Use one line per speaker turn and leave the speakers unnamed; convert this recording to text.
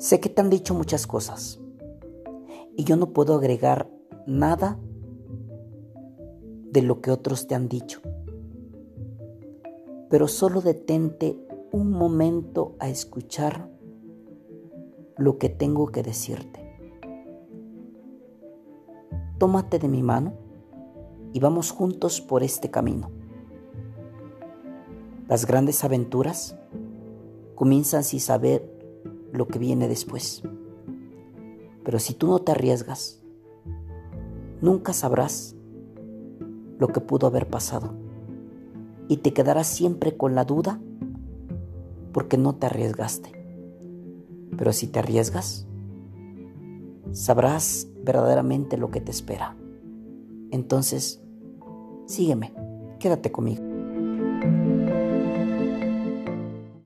Sé que te han dicho muchas cosas y yo no puedo agregar nada de lo que otros te han dicho. Pero solo detente un momento a escuchar lo que tengo que decirte. Tómate de mi mano y vamos juntos por este camino. Las grandes aventuras comienzan sin saber lo que viene después. Pero si tú no te arriesgas, nunca sabrás lo que pudo haber pasado. Y te quedarás siempre con la duda porque no te arriesgaste. Pero si te arriesgas, sabrás verdaderamente lo que te espera. Entonces, sígueme, quédate conmigo.